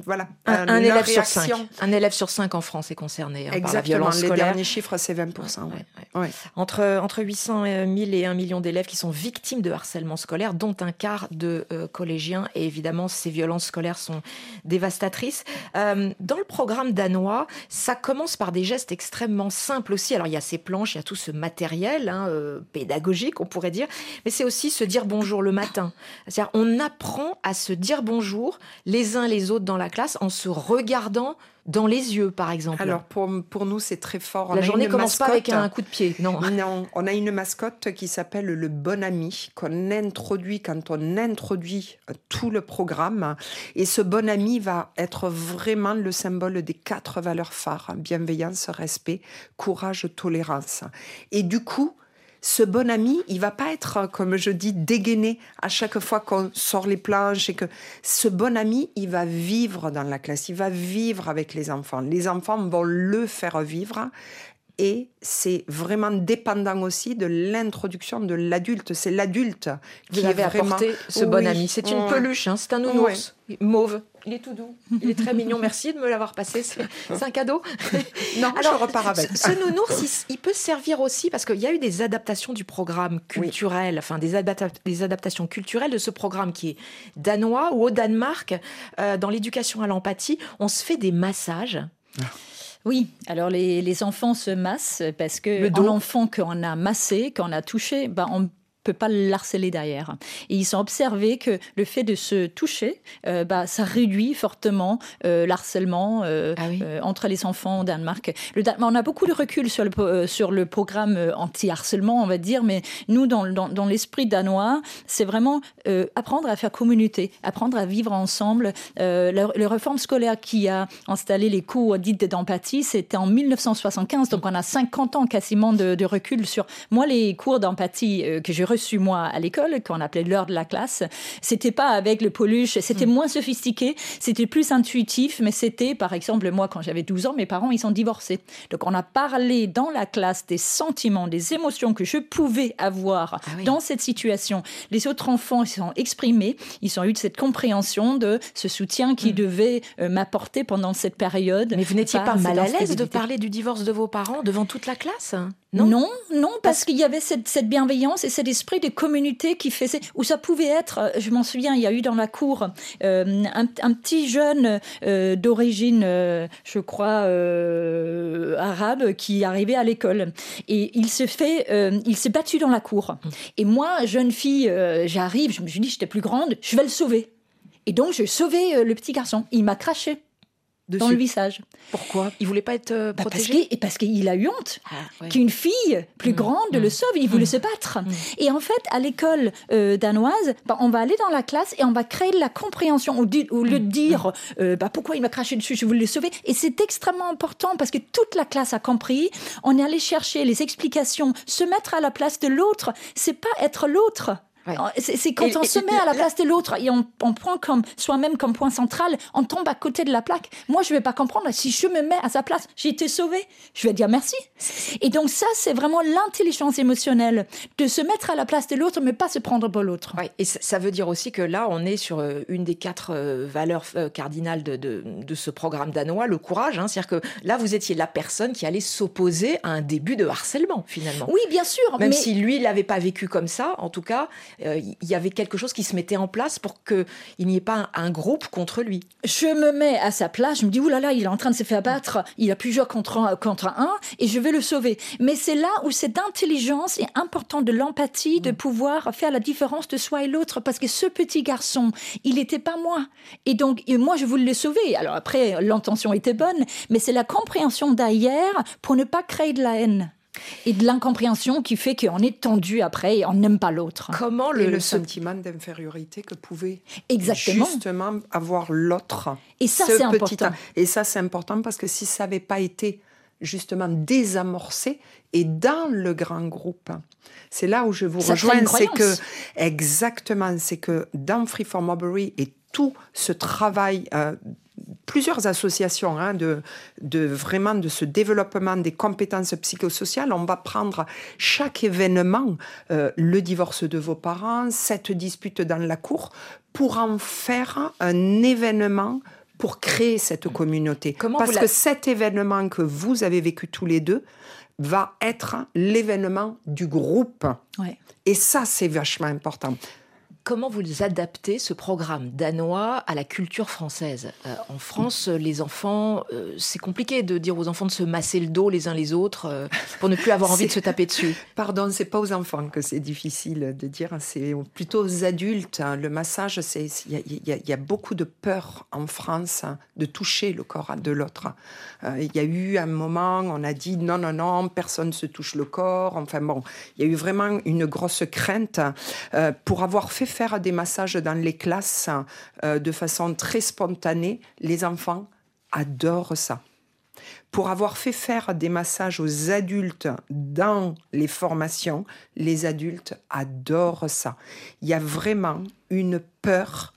Voilà. Un, euh, élève sur cinq. Un élève sur cinq en France est concerné hein, par la violence les scolaire. derniers chiffres, c'est 20%. ouais. Ouais. Entre, entre 800 000 et 1 million d'élèves qui sont victimes de harcèlement scolaire, dont un quart de euh, collégiens. Et évidemment, ces violences scolaires sont dévastatrices. Euh, dans le programme danois, ça commence par des gestes extrêmement simples aussi. Alors, il y a ces planches, il y a tout ce matériel hein, euh, pédagogique, on pourrait dire. Mais c'est aussi se dire bonjour le matin. C'est-à-dire, on apprend à se dire bonjour les uns les autres dans la classe en se regardant dans les yeux, par exemple. Alors pour, pour nous, c'est très fort. On La journée commence pas avec un coup de pied, non. *laughs* Non, on a une mascotte qui s'appelle le bon ami, qu'on introduit quand on introduit tout le programme. Et ce bon ami va être vraiment le symbole des quatre valeurs phares bienveillance, respect, courage, tolérance. Et du coup, ce bon ami, il va pas être, comme je dis, dégainé à chaque fois qu'on sort les planches et que ce bon ami, il va vivre dans la classe, il va vivre avec les enfants. Les enfants vont le faire vivre. Et c'est vraiment dépendant aussi de l'introduction de l'adulte. C'est l'adulte qui avez vraiment... apporté ce bon ami. C'est une peluche, hein, c'est un nounours mauve. Il est tout doux, il est très mignon. Merci de me l'avoir passé. C'est un cadeau. *laughs* Non, je repars avec. Ce, ce nounours, il, il peut servir aussi parce qu'il y a eu des adaptations du programme culturel, enfin des, adapta- des adaptations culturelles de ce programme qui est danois ou au Danemark, euh, dans l'éducation à l'empathie, on se fait des massages. Oui, alors les, les enfants se massent parce que Le dos. l'enfant qu'on a massé, qu'on a touché, ben on peut pas le harceler derrière. Et ils ont observé que le fait de se toucher, euh, bah, ça réduit fortement euh, l'harcèlement euh, euh, entre les enfants au Danemark. Le Dan- on a beaucoup de recul sur le, sur le programme anti-harcèlement, on va dire, mais nous, dans, dans, dans l'esprit danois, c'est vraiment apprendre à faire communauté, apprendre à vivre ensemble. Le, le réforme scolaire qui a installé les cours dits d'empathie, c'était en 1975, donc on a 50 ans quasiment de, de recul sur... Moi, les cours d'empathie que j'ai reçus, moi, à l'école, qu'on appelait l'heure de la classe, c'était pas avec le poluche, c'était moins sophistiqué, c'était plus intuitif, mais c'était, par exemple, moi, quand j'avais 12 ans, mes parents, ils sont divorcés. Donc, on a parlé dans la classe des sentiments, des émotions que je pouvais avoir dans cette situation. Les autres enfants, ils sont exprimés, ils ont eu cette compréhension de ce soutien qu'ils devaient euh, m'apporter pendant cette période. Mais vous n'étiez pas mal à l'aise de parler du divorce de vos parents devant toute la classe? Non, non, parce qu'il y avait cette, cette bienveillance et cet esprit de communauté qui faisait, où ça pouvait être, euh, je m'en souviens, il y a eu dans la cour euh, un, un petit jeune euh, d'origine, euh, je crois, arabe, qui arrivait à l'école. Et il se fait, il s'est battu dans la cour. Et moi, jeune fille, j'arrive, je me suis dit, j'étais plus grande, je vais le sauver. Et donc, j'ai sauvé le petit garçon. Il m'a craché dans le visage. Pourquoi? Il voulait pas être euh, Bah, parce protégé? qu'il parce qu'il a eu honte ouais. qu'une fille plus grande le sauve. Il voulait se battre. Et en fait, à l'école euh, danoise, bah, on va aller dans la classe et on va créer de la compréhension au, di- au lieu de dire euh, bah, pourquoi il m'a craché dessus, je voulais le sauver. Et c'est extrêmement important parce que toute la classe a compris. On est allé chercher les explications, se mettre à la place de l'autre. C'est pas être l'autre. C'est c'est quand Et- on et- se met à la place de l'autre et on, on prend comme soi-même comme point central, on tombe à côté de la plaque. Moi, je vais pas comprendre. Si je me mets à sa place, j'ai été sauvé. Je vais dire merci. Et donc ça, c'est vraiment l'intelligence émotionnelle de se mettre à la place de l'autre, mais pas se prendre pour l'autre. Ouais, et ça, veut dire aussi que là, on est sur euh, une des quatre euh, valeurs euh, cardinales de, de, de ce programme danois, le courage. hein. C'est-à-dire que là, vous étiez la personne qui allait s'opposer à un début de harcèlement, finalement. Oui, bien sûr. Même mais... si lui, il l'avait pas vécu comme ça, en tout cas, il y avait quelque chose qui se mettait en place pour qu'il n'y ait pas un, un groupe contre lui. Je me mets à sa place, je me dis, oulala, là là, il est en train de se faire battre, il a plusieurs contre un, contre un, et je vais le sauver. Mais c'est là où cette intelligence est importante de l'empathie, de pouvoir faire la différence de soi et l'autre, parce que ce petit garçon, il n'était pas moi. Et donc, et moi, je voulais le sauver. Alors après, l'intention était bonne, mais c'est la compréhension derrière pour ne pas créer de la haine. Et de l'incompréhension qui fait qu'on est tendu après et on n'aime pas l'autre. Comment Et le sentiment d'infériorité que pouvait Exactement. justement avoir l'autre. Et ça, Ce c'est petit important. temps. Et ça, c'est important parce que si ça n'avait pas été justement désamorcé et dans le grand groupe, c'est là où je vous Ça rejoins, c'est que exactement, c'est que dans Free for Marbury et tout ce travail euh, plusieurs associations hein, de, de vraiment de ce développement des compétences psychosociales. On va prendre chaque événement, euh, le divorce de vos parents, cette dispute dans la cour, pour en faire un événement pour créer cette communauté. Comment Parce que cet événement que vous avez vécu tous les deux va être l'événement du groupe. Ouais. Et ça, c'est vachement important. Comment vous adaptez ce programme danois à la culture française? Euh, En France, euh, les enfants, euh, c'est compliqué de dire aux enfants de se masser le dos les uns les autres euh, pour ne plus avoir *laughs* envie de se taper dessus. Pardon, c'est pas aux enfants que c'est difficile de dire, c'est plutôt aux adultes. hein. Le massage, c'est il y y a- il y a beaucoup de peur en France hein, de toucher le corps de l'autre. Euh, Il y a eu un moment, on a dit non, non, non, personne ne se touche le corps. Enfin bon, il y a eu vraiment une grosse crainte pour avoir fait faire des massages dans les classes euh, de façon très spontanée. Les enfants adorent ça pour avoir fait faire des massages aux adultes dans les formations, les adultes adorent ça. Il y a vraiment une peur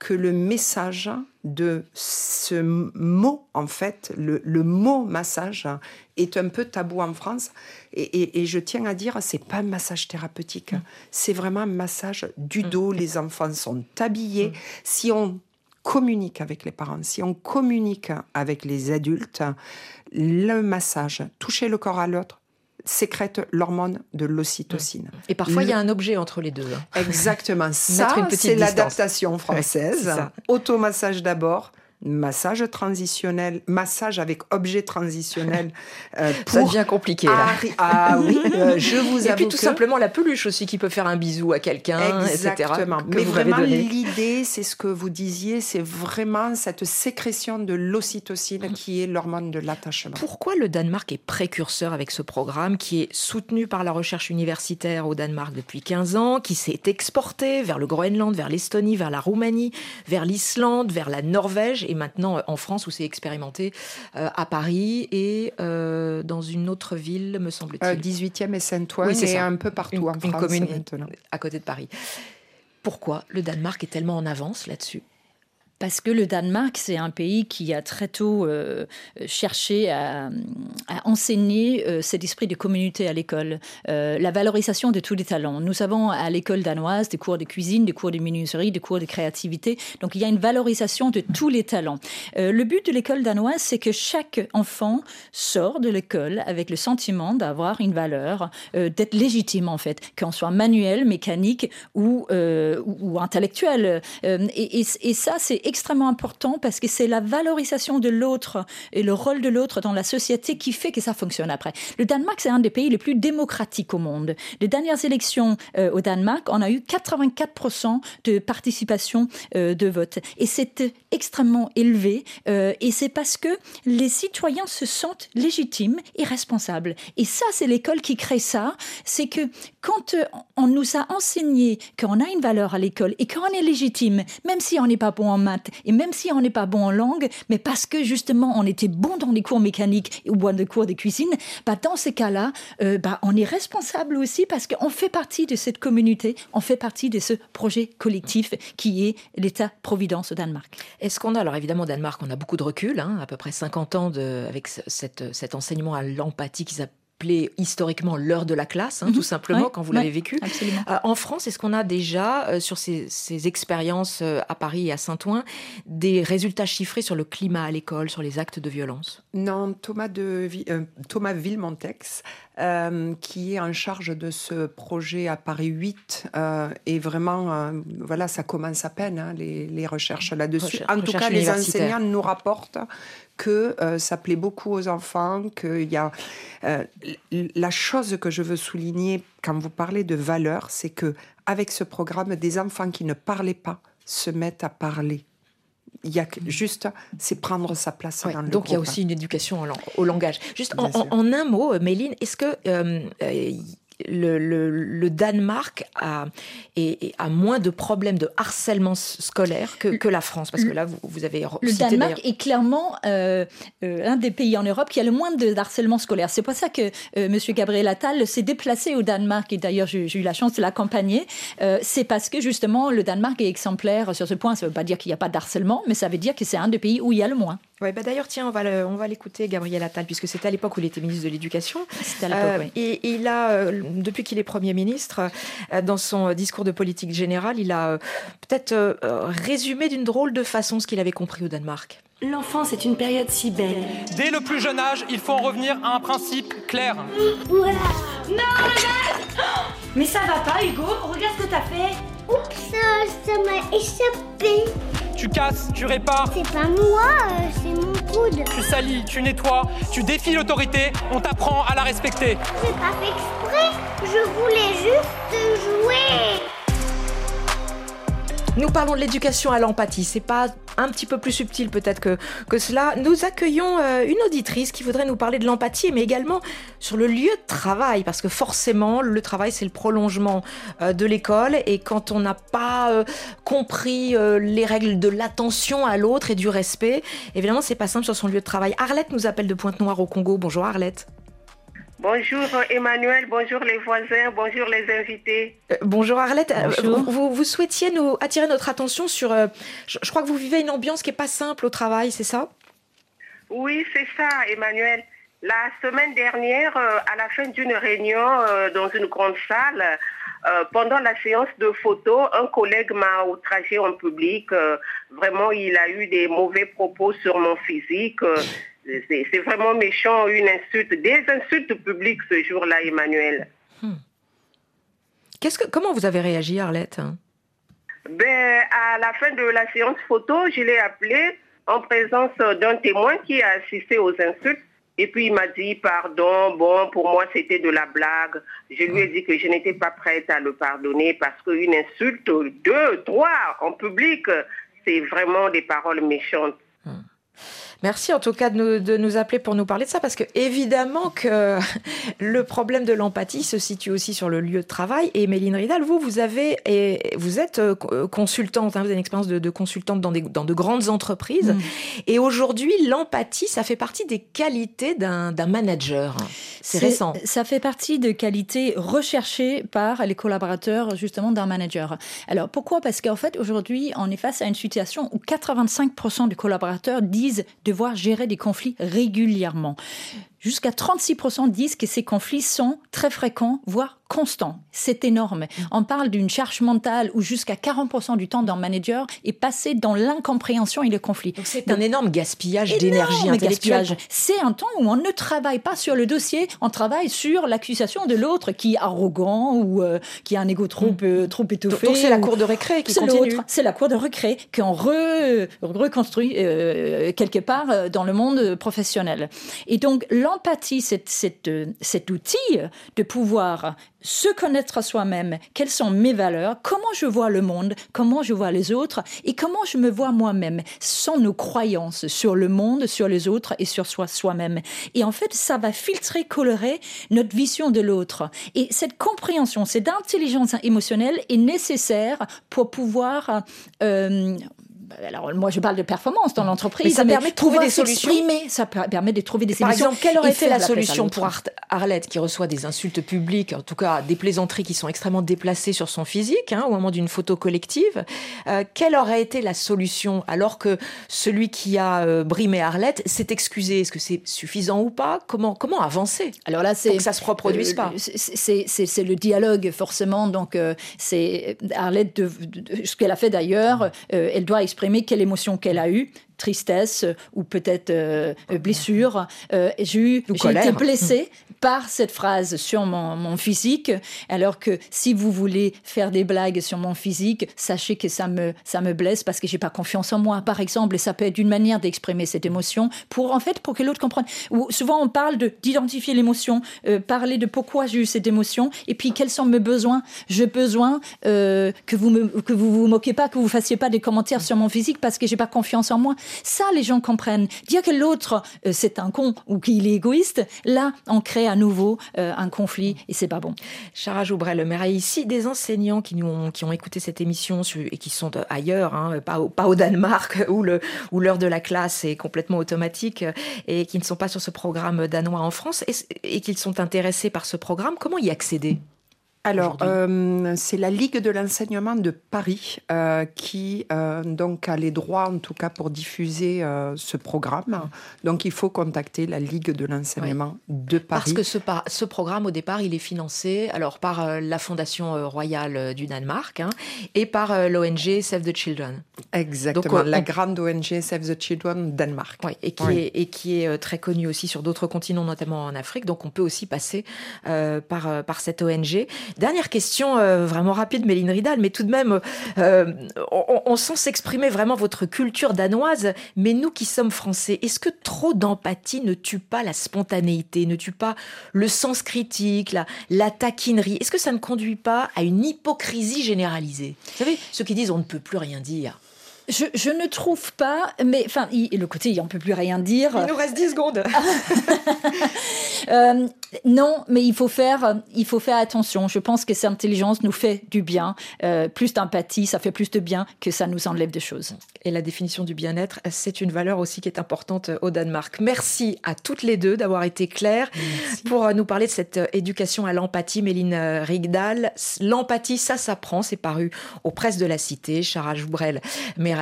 que le message de ce mot, en fait, le, le mot massage, est un peu tabou en France. Et, et- et je tiens à dire, c'est pas un massage thérapeutique, c'est vraiment un massage du dos. Les enfants sont habillés. Si on communique avec les parents, si on communique avec les adultes, le massage, toucher le corps à l'autre, sécrète l'hormone de l'ocytocine. Et parfois, il y a un objet entre les deux. hein. Exactement. *laughs* Ça, c'est l'adaptation française. Automassage d'abord. Massage transitionnel, massage avec objet transitionnel. *laughs* euh, Ça pour devient compliqué. Là. Ah oui, euh, je *laughs* vous Et avoue puis tout que- simplement la peluche aussi qui peut faire un bisou à quelqu'un, etc. Exactement. Mais vraiment, l'idée, c'est ce que vous disiez, c'est vraiment cette sécrétion de l'ocytocine qui est l'hormone de l'attachement. Pourquoi le Danemark est précurseur avec ce programme qui est soutenu par la recherche universitaire au Danemark depuis 15 ans, qui s'est exporté vers le Groenland, vers l'Estonie, vers la Roumanie, vers l'Islande, vers la Norvège et maintenant euh, en France où c'est expérimenté euh, à Paris et euh, dans une autre ville, me semble-t-il. Euh, 18e et Saint-Ouen, Oui, c'est un peu partout Une- en une France commune maintenant. à côté de Paris. Pourquoi le Danemark est tellement en avance là-dessus? Parce que le Danemark, c'est un pays qui a très tôt euh, cherché à, enseigner euh, cet esprit de communauté à l'école, Euh, la valorisation de tous les talents. Nous avons à l'école danoise des cours de cuisine, des cours de menuiserie, des cours de créativité. Donc il y a une valorisation de tous les talents. Le but de l'école danoise, c'est que chaque enfant sort de l'école avec le sentiment d'avoir une valeur, d'être légitime en fait, qu'on soit manuel, mécanique ou, intellectuel. Et- et ça, c'est extrêmement important parce que c'est la valorisation de l'autre et le rôle de l'autre dans la société qui fait que ça fonctionne après. Le Danemark, c'est un des pays les plus démocratiques au monde. Les dernières élections euh, au Danemark, on a eu 84% de participation euh, de vote. Et c'est extrêmement élevé. euh, et c'est parce que les citoyens se sentent légitimes et responsables. Et ça, c'est l'école qui crée ça. C'est que quand euh, on nous a enseigné qu'on a une valeur à l'école et qu'on est légitime, même si on n'est pas bon en maths et même si on n'est pas bon en langue, mais parce que justement on était bon dans les cours mécaniques ou dans les cours de cuisine, bah dans ces cas-là, euh, bah on est responsable aussi parce qu'on fait partie de cette communauté, on fait partie de ce projet collectif qui est l'État-providence au Danemark. Est-ce qu'on a, alors évidemment, au Danemark, on a beaucoup de recul, hein, à peu près 50 ans avec cet enseignement à l'empathie qu'ils historiquement l'heure de la classe, hein, Mhm. tout simplement, Ouais, quand vous ouais, l'avez vécu. absolument. Euh, en France, est-ce qu'on a déjà, euh, sur ces, ces expériences euh, à Paris et à Saint-Ouen, des résultats chiffrés sur le climat à l'école, sur les actes de violence? Non, Thomas, de, euh, Thomas Villemontex, euh, qui est en charge de ce projet à Paris 8, euh, et vraiment, euh, voilà, ça commence à peine, hein, les, les recherches là-dessus. Recher- en tout cas, les enseignants nous rapportent que euh, ça plaît beaucoup aux enfants, qu'il y a... la chose que je veux souligner quand vous parlez de valeur, c'est que avec ce programme, des enfants qui ne parlaient pas se mettent à parler. Il y a juste, c'est prendre sa place dans le Donc il y a aussi une éducation au, lang- au langage. Juste en un mot, euh, Méline, est-ce que euh, euh, le, le- le Danemark a, et, et a moins de problèmes de harcèlement scolaire que, que la France Parce que là, vous, vous avez Le cité Danemark est clairement euh, euh, un des pays en Europe qui a le moins de harcèlement scolaire. C'est pour ça que euh, M. Gabriel Attal s'est déplacé au Danemark et d'ailleurs j'ai j'ai eu la chance de l'accompagner. Euh, c'est parce que justement le Danemark est exemplaire sur ce point. Ça ne veut pas dire qu'il n'y a pas de harcèlement, mais ça veut dire que c'est un des pays où il y a le moins. Ouais, bah d'ailleurs, tiens, on va le- on va l'écouter, Gabriel Attal, puisque c'était à l'époque où il était ministre de l'Éducation. C'était à l'époque, oui. Et il a, euh, depuis qu'il est Premier ministre, euh, dans son discours de politique générale, il a euh, peut-être euh, euh, résumé d'une drôle de façon ce qu'il avait compris au Danemark. L'enfance est une période si belle. Dès le plus jeune âge, il faut en revenir à un principe clair. Voilà. Non, regarde Mais ça va pas, Hugo Regarde ce que t'as fait. Oups, ça m'a échappé. Tu casses, tu répares, C'est pas moi, euh, c'est mon coude. tu salis, tu nettoies, tu défies l'autorité, on t'apprend à la respecter. J'ai pas fait exprès. Je voulais juste jouer. Nous parlons de l'éducation à l'empathie. C'est pas un petit peu plus subtil peut-être que, cela. Nous accueillons euh, une auditrice qui voudrait nous parler de l'empathie, mais également sur le lieu de travail, parce que forcément, le travail, c'est le prolongement euh, de l'école. Et quand on n'a pas euh, compris les règles de l'attention à l'autre et du respect, évidemment, c'est pas simple sur son lieu de travail. Arlette nous appelle de Pointe-Noire au Congo. Bonjour Arlette. Bonjour Emmanuel, bonjour les voisins, bonjour les invités. Euh, bonjour Arlette, Euh, Bonjour. Vous, vous- vous souhaitiez nous attirer notre attention sur... euh, je, je crois que vous vivez une ambiance qui est pas simple au travail, c'est ça? Oui, c'est ça Emmanuel. La semaine dernière, euh, à la fin d'une réunion euh, dans une grande salle, euh, pendant la séance de photos, un collègue m'a outragé en public. euh, vraiment, il a eu des mauvais propos sur mon physique. C'est vraiment méchant, une insulte, des insultes publiques ce jour-là, Emmanuel. Qu'est-ce que, comment vous avez réagi, Arlette Ben, à la fin de la séance photo, je l'ai appelé en présence d'un témoin qui a assisté aux insultes. Et puis il m'a dit pardon, bon, pour moi c'était de la blague. Je lui ai dit que je n'étais pas prête à le pardonner parce qu'une insulte, deux, trois, en public, c'est vraiment des paroles méchantes. Merci en tout cas de nous, de nous appeler pour nous parler de ça, parce que évidemment que *laughs* le problème de l'empathie se situe aussi sur le lieu de travail. Et Méline Ridal, vous, vous avez, et vous êtes euh, co- consultante, hein, vous avez une expérience de, de consultante dans, des, dans de grandes entreprises. Et aujourd'hui, l'empathie, ça fait partie des qualités d'un manager. C'est récent. Ça fait partie de qualités recherchées par les collaborateurs justement d'un manager. Alors pourquoi? Parce qu'en fait aujourd'hui on est face à une situation où 85% des collaborateurs disent devoir gérer des conflits régulièrement. Jusqu'à 36% disent que ces conflits sont très fréquents, voire constants. C'est énorme. On parle d'une charge mentale où jusqu'à 40% du temps d'un manager est passé dans l'incompréhension et le conflit. C'est un énorme gaspillage d'énergie intellectuelle. gaspillage. C'est un temps où on ne travaille pas sur le dossier, on travaille sur l'accusation de l'autre qui est arrogant ou euh, qui a un ego trop, euh, trop étoffé. Donc c'est la ou- cour de récré qui C'est continue. C'est la cour de récré qu'on re- reconstruit euh, quelque part euh, dans le monde professionnel. Et donc l'empathie, c'est cet outil de pouvoir se connaître soi-même, quelles sont mes valeurs, comment je vois le monde, comment je vois les autres et comment je me vois moi-même, sans nos croyances sur le monde, sur les autres et sur soi soi-même. Et en fait, ça va filtrer, colorer notre vision de l'autre. Et cette compréhension, cette intelligence émotionnelle est nécessaire pour pouvoir euh, alors moi je parle de performance dans l'entreprise, Mais ça permet de trouver des solutions. Ça per- permet de trouver des Par solutions. exemple, quelle aurait été la solution pour Ar- Arlette qui reçoit des insultes publiques, en tout cas des plaisanteries qui sont extrêmement déplacées sur son physique hein, au moment d'une photo collective Euh, Quelle aurait été la solution alors que celui qui a euh, brimé Arlette s'est excusé? Est-ce que c'est suffisant ou pas? Comment comment avancer Alors là, c'est que ça se reproduise euh, pas? c'est- le dialogue forcément. Donc c'est Arlette de, de- de- ce qu'elle a fait d'ailleurs. elle doit exprimer quelle émotion qu'elle a eue tristesse euh, ou peut-être euh, euh, blessure. Euh, j'ai eu- j'ai été blessée par cette phrase sur mon, physique, alors que si vous voulez faire des blagues sur mon physique, sachez que ça me, ça me blesse parce que j'ai pas confiance en moi, par exemple, et ça peut être une manière d'exprimer cette émotion pour, en fait, pour que l'autre comprenne. Ou souvent, on parle de, d'identifier l'émotion, euh, parler de pourquoi j'ai eu cette émotion, et puis quels sont mes besoins. J'ai besoin euh, que vous me, que vous vous moquez pas, que vous fassiez pas des commentaires sur mon physique parce que j'ai pas confiance en moi. Ça, les gens comprennent. Dire que l'autre, euh, c'est un con ou qu'il est égoïste, là, on crée à nouveau euh, un conflit et c'est pas bon. Chara Joubrel, le ici des enseignants qui, nous ont, qui ont écouté cette émission et qui sont euh, ailleurs, hein, pas, au, Danemark *laughs* où l'heure de la classe est complètement automatique euh, et qui ne sont pas sur ce programme danois en France et, et qu'ils sont intéressés par ce programme. Comment y accéder? Alors, euh, c'est la Ligue de l'enseignement de Paris euh, qui euh, donc a les droits, en tout cas, pour diffuser ce programme. Donc, il faut contacter la Ligue de l'enseignement de Paris. Parce que ce, programme, au départ, il est financé alors par la Fondation royale du Danemark hein, et par l'ONG Save the Children. Exactement, Donc, la grande ONG Save the Children Danemark. Oui, et qui, Oui. est, et qui est très connu aussi sur d'autres continents, notamment en Afrique. Donc on peut aussi passer par, par cette ONG. Dernière question euh, vraiment rapide, Méline Ridal, mais tout de même, euh, on, on sent s'exprimer vraiment votre culture danoise, mais nous qui sommes français, est-ce que trop d'empathie ne tue pas la spontanéité, ne tue pas le sens critique, la, la taquinerie? Est-ce que ça ne conduit pas à une hypocrisie généralisée? Vous savez, ceux qui disent on ne peut plus rien dire. Je, je ne trouve pas, mais enfin, il- le côté, on peut plus rien dire. Il nous reste 10 secondes. *laughs* Euh, non, mais il faut faire, il faut faire attention. Je pense que cette intelligence nous fait du bien. Euh, plus d'empathie, ça fait plus de bien que ça nous enlève des choses. Et la définition du bien-être, c'est une valeur aussi qui est importante au Danemark. Merci à toutes les deux d'avoir été claires pour euh, nous parler de cette euh, éducation à l'empathie. Méline euh, Rigdal, l'empathie, ça s'apprend. C'est paru aux presses de la Cité. Chara Joubrel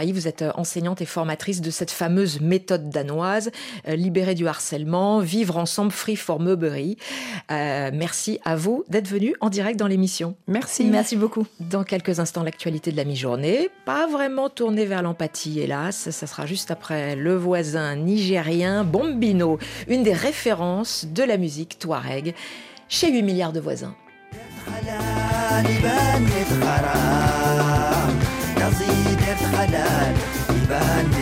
Vous êtes euh, enseignante et formatrice de cette fameuse méthode danoise, euh, libérer du harcèlement, vivre ensemble, free for Meubery. Euh, merci à vous d'être venu en direct dans l'émission. Merci. Merci beaucoup. Dans quelques instants, l'actualité de la mi-journée. Pas vraiment tournée vers l'empathie, hélas. Ça sera juste après le voisin nigérien Bombino, une des références de la musique touareg chez 8 milliards de voisins. kanan Ibahan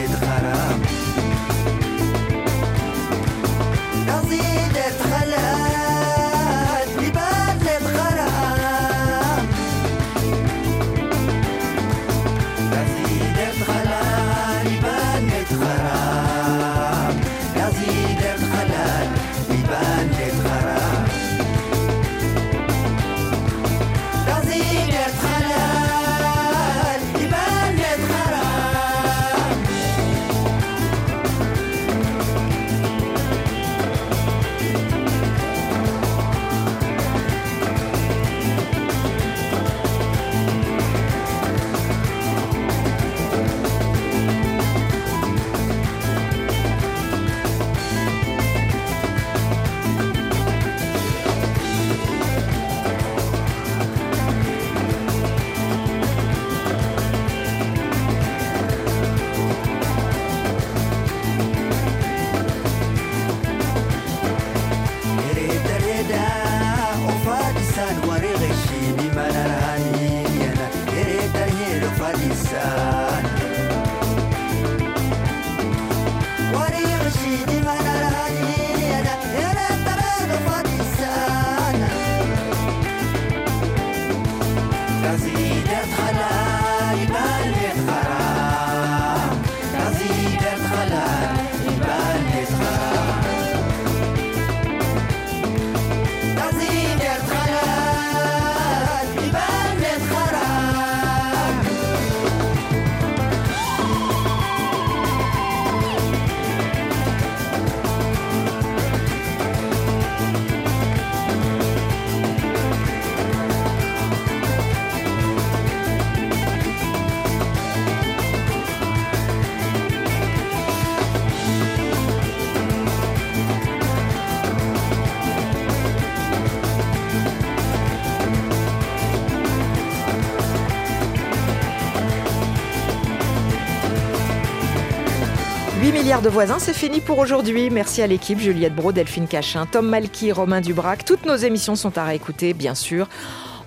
de voisins, c'est fini pour aujourd'hui. Merci à l'équipe, Juliette Bro, Delphine Cachin, Tom Malky, Romain Dubrac. Toutes nos émissions sont à réécouter, bien sûr,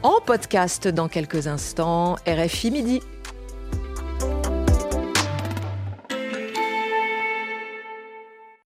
en podcast dans quelques instants. RFI Midi.